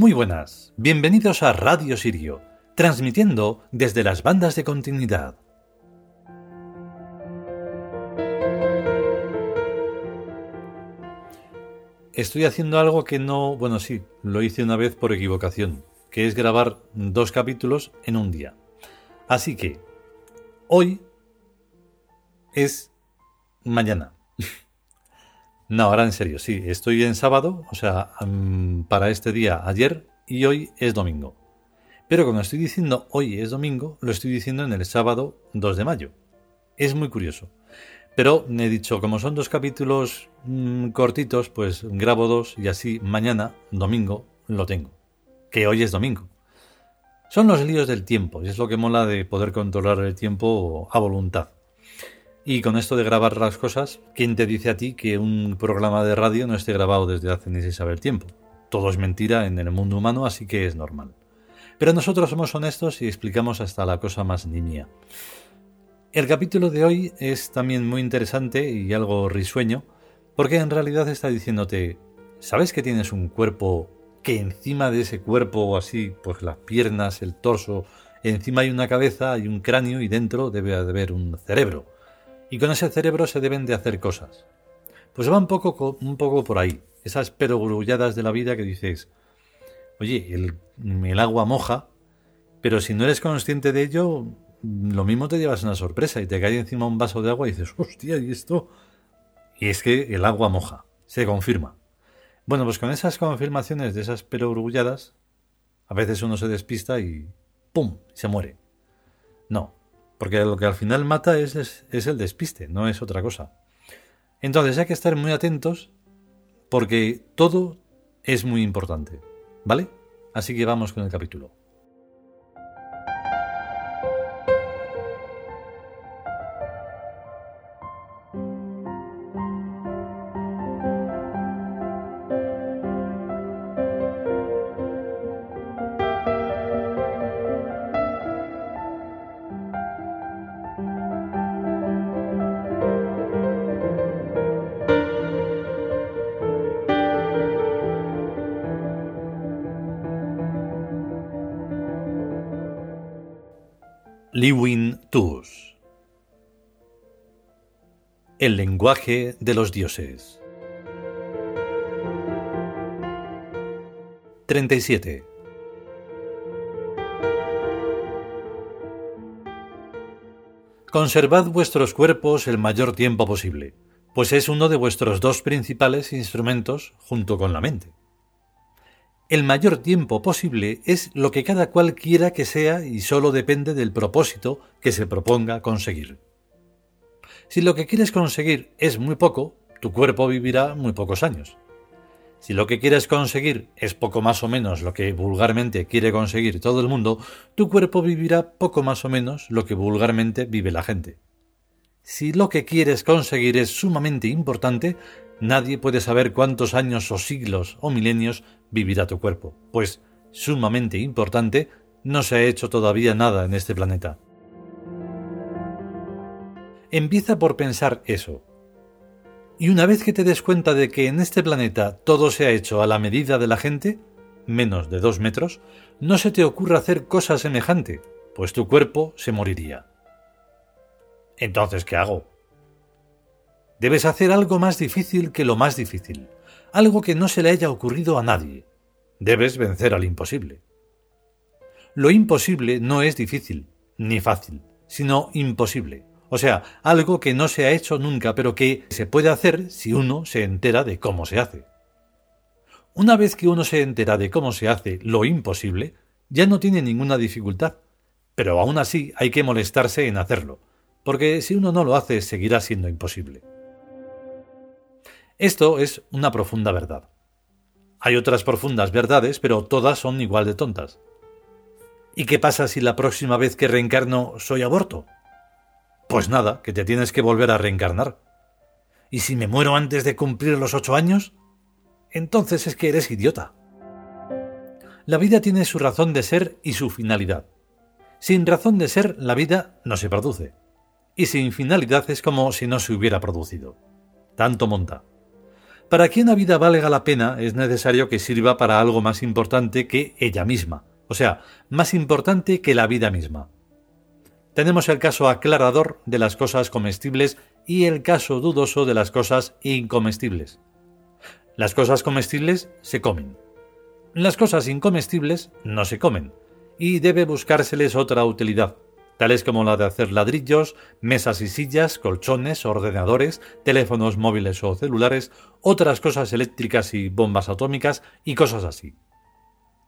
Muy buenas, bienvenidos a Radio Sirio, transmitiendo desde las bandas de continuidad. Estoy haciendo algo que no, bueno sí, lo hice una vez por equivocación, que es grabar dos capítulos en un día. Así que, hoy es mañana. No, ahora en serio, sí, estoy en sábado, o sea, mm, para este día ayer y hoy es domingo. Pero cuando estoy diciendo hoy es domingo, lo estoy diciendo en el sábado 2 de mayo. Es muy curioso. Pero he dicho, como son dos capítulos mm, cortitos, pues grabo dos y así mañana, domingo, lo tengo. Que hoy es domingo. Son los líos del tiempo, y es lo que mola de poder controlar el tiempo a voluntad. Y con esto de grabar las cosas, ¿quién te dice a ti que un programa de radio no esté grabado desde hace ni se sabe el tiempo? Todo es mentira en el mundo humano, así que es normal. Pero nosotros somos honestos y explicamos hasta la cosa más niña. El capítulo de hoy es también muy interesante y algo risueño, porque en realidad está diciéndote, ¿sabes que tienes un cuerpo que encima de ese cuerpo, así, pues las piernas, el torso, encima hay una cabeza, hay un cráneo y dentro debe haber un cerebro? Y con ese cerebro se deben de hacer cosas. Pues va un poco, un poco por ahí, esas perogrulladas de la vida que dices, oye, el, el agua moja, pero si no eres consciente de ello, lo mismo te llevas una sorpresa y te cae encima un vaso de agua y dices, hostia, ¿y esto? Y es que el agua moja, se confirma. Bueno, pues con esas confirmaciones de esas perogrulladas, a veces uno se despista y ¡pum! se muere. No, porque lo que al final mata es, es, el despiste, no es otra cosa. Entonces hay que estar muy atentos porque todo es muy importante. ¿Vale? Así que vamos con el capítulo. Liwin Tus El lenguaje de los dioses. 37 Conservad vuestros cuerpos el mayor tiempo posible, pues es uno de vuestros dos principales instrumentos junto con la mente el mayor tiempo posible es lo que cada cual quiera que sea y solo depende del propósito que se proponga conseguir. Si lo que quieres conseguir es muy poco, tu cuerpo vivirá muy pocos años. Si lo que quieres conseguir es poco más o menos lo que vulgarmente quiere conseguir todo el mundo, tu cuerpo vivirá poco más o menos lo que vulgarmente vive la gente. Si lo que quieres conseguir es sumamente importante, nadie puede saber cuántos años o siglos o milenios vivirá tu cuerpo, pues, sumamente importante, no se ha hecho todavía nada en este planeta. Empieza por pensar eso. Y una vez que te des cuenta de que en este planeta todo se ha hecho a la medida de la gente, menos de dos metros, no se te ocurra hacer cosa semejante, pues tu cuerpo se moriría. Entonces, ¿qué hago? Debes hacer algo más difícil que lo más difícil, algo que no se le haya ocurrido a nadie. Debes vencer al imposible. Lo imposible no es difícil, ni fácil, sino imposible. O sea, algo que no se ha hecho nunca, pero que se puede hacer si uno se entera de cómo se hace. Una vez que uno se entera de cómo se hace lo imposible, ya no tiene ninguna dificultad, pero aún así hay que molestarse en hacerlo, porque si uno no lo hace seguirá siendo imposible. Esto es una profunda verdad. Hay otras profundas verdades, pero todas son igual de tontas. ¿Y qué pasa si la próxima vez que reencarno soy aborto? Pues nada, que te tienes que volver a reencarnar. ¿Y si me muero antes de cumplir los ocho años? Entonces es que eres idiota. La vida tiene su razón de ser y su finalidad. Sin razón de ser, la vida no se produce. Y sin finalidad es como si no se hubiera producido. Tanto monta. Para que una vida valga la pena es necesario que sirva para algo más importante que ella misma, o sea, más importante que la vida misma. Tenemos el caso aclarador de las cosas comestibles y el caso dudoso de las cosas incomestibles. Las cosas comestibles se comen. Las cosas incomestibles no se comen, y debe buscárseles otra utilidad, tales como la de hacer ladrillos, mesas y sillas, colchones, ordenadores, teléfonos móviles o celulares, otras cosas eléctricas y bombas atómicas y cosas así.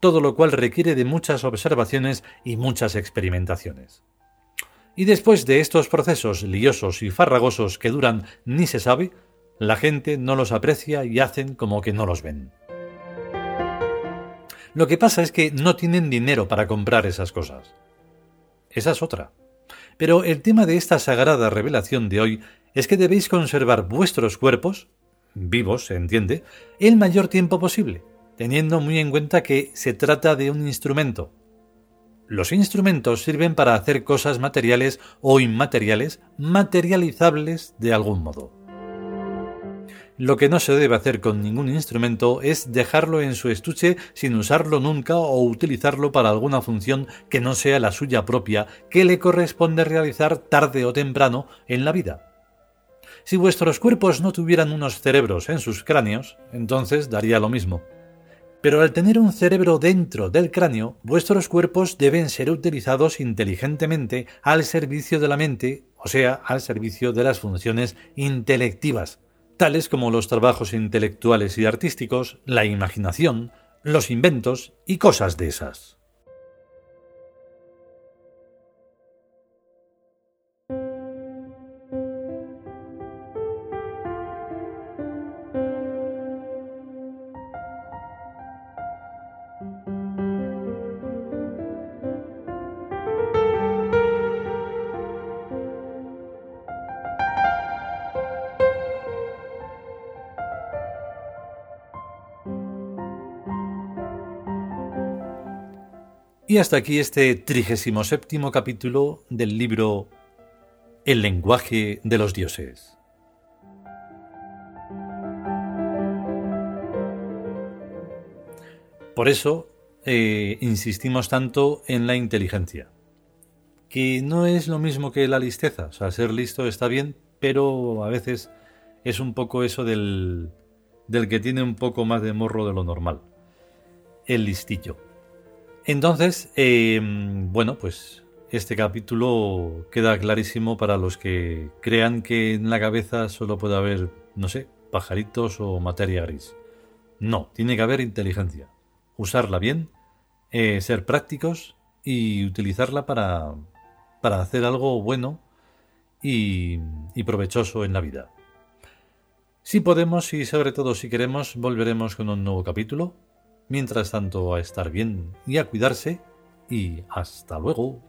Todo lo cual requiere de muchas observaciones y muchas experimentaciones. Y después de estos procesos liosos y farragosos que duran ni se sabe, la gente no los aprecia y hacen como que no los ven. Lo que pasa es que no tienen dinero para comprar esas cosas. Esa es otra. Pero el tema de esta sagrada revelación de hoy es que debéis conservar vuestros cuerpos, vivos, se entiende, el mayor tiempo posible, teniendo muy en cuenta que se trata de un instrumento. Los instrumentos sirven para hacer cosas materiales o inmateriales materializables de algún modo. Lo que no se debe hacer con ningún instrumento es dejarlo en su estuche sin usarlo nunca o utilizarlo para alguna función que no sea la suya propia que le corresponde realizar tarde o temprano en la vida. Si vuestros cuerpos no tuvieran unos cerebros en sus cráneos, entonces daría lo mismo. Pero al tener un cerebro dentro del cráneo, vuestros cuerpos deben ser utilizados inteligentemente al servicio de la mente, o sea, al servicio de las funciones intelectivas, tales como los trabajos intelectuales y artísticos, la imaginación, los inventos y cosas de esas. Y hasta aquí este 37 capítulo del libro El lenguaje de los dioses. Por eso eh, insistimos tanto en la inteligencia, que no es lo mismo que la listeza. O sea, ser listo está bien, pero a veces es un poco eso del, del que tiene un poco más de morro de lo normal. El listillo. Entonces, em, bueno, pues este capítulo queda clarísimo para los que crean que en la cabeza solo puede haber, no sé, pajaritos o materia gris. No, tiene que haber inteligencia. Usarla bien, eh, ser prácticos y utilizarla para, para hacer algo bueno y, y provechoso en la vida. Si podemos y sobre todo si queremos, volveremos con un nuevo capítulo Mientras tanto, a estar bien y a cuidarse y hasta luego.